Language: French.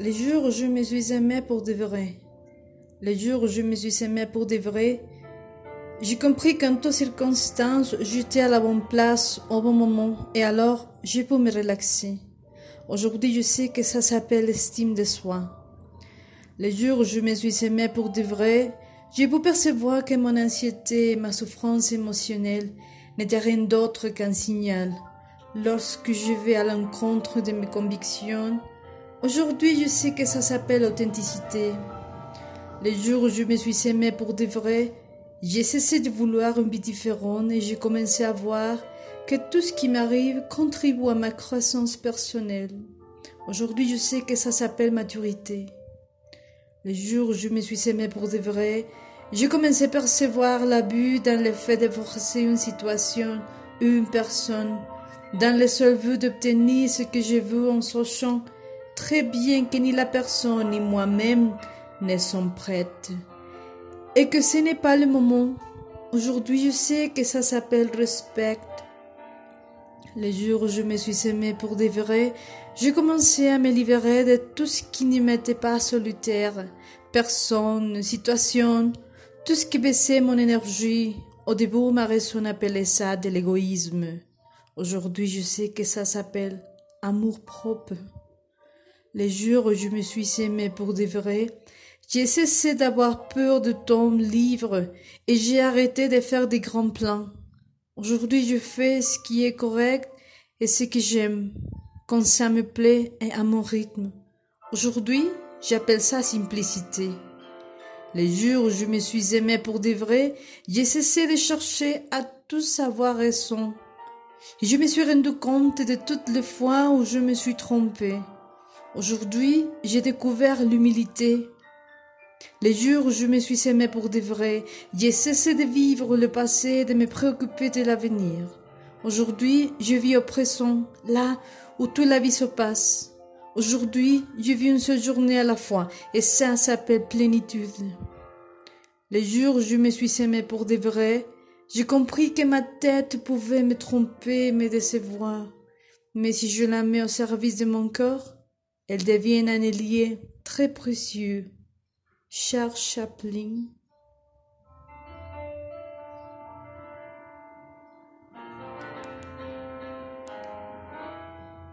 Les jours où je me suis aimé pour de vrai, les jours où je me suis aimé pour de vrai, j'ai compris qu'en toutes circonstances, j'étais à la bonne place au bon moment et alors j'ai pu me relaxer. Aujourd'hui, je sais que ça s'appelle l'estime de soi. Les jours où je me suis aimé pour de vrai, j'ai pu percevoir que mon anxiété et ma souffrance émotionnelle n'étaient rien d'autre qu'un signal. Lorsque je vais à l'encontre de mes convictions, Aujourd'hui, je sais que ça s'appelle authenticité. Les jours où je me suis aimé pour de vrai, j'ai cessé de vouloir une vie différente et j'ai commencé à voir que tout ce qui m'arrive contribue à ma croissance personnelle. Aujourd'hui, je sais que ça s'appelle maturité. Les jours où je me suis aimé pour de vrai, j'ai commencé à percevoir l'abus dans le fait de forcer une situation ou une personne, dans le seul vœu d'obtenir ce que je veux en sachant très bien que ni la personne ni moi-même ne sont prêtes. Et que ce n'est pas le moment. Aujourd'hui, je sais que ça s'appelle respect. Les jours où je me suis aimée pour de vrai, j'ai commencé à me libérer de tout ce qui ne m'était pas solitaire, personne, situation, tout ce qui baissait mon énergie. Au début, ma raison appelait ça de l'égoïsme. Aujourd'hui, je sais que ça s'appelle amour propre. Les jours où je me suis aimé pour de vrai, j'ai cessé d'avoir peur de ton livre et j'ai arrêté de faire des grands plans. Aujourd'hui, je fais ce qui est correct et ce que j'aime, quand ça me plaît et à mon rythme. Aujourd'hui, j'appelle ça simplicité. Les jours où je me suis aimé pour de vrai, j'ai cessé de chercher à tout savoir raison. Et je me suis rendu compte de toutes les fois où je me suis trompé. Aujourd'hui, j'ai découvert l'humilité. Les jours où je me suis aimé pour de vrai, j'ai cessé de vivre le passé et de me préoccuper de l'avenir. Aujourd'hui, je vis au présent, là où toute la vie se passe. Aujourd'hui, je vis une seule journée à la fois, et ça s'appelle plénitude. Les jours où je me suis aimé pour de vrai, j'ai compris que ma tête pouvait me tromper, me décevoir. Mais si je la mets au service de mon corps, elle devient un allié très précieux. Charles Chaplin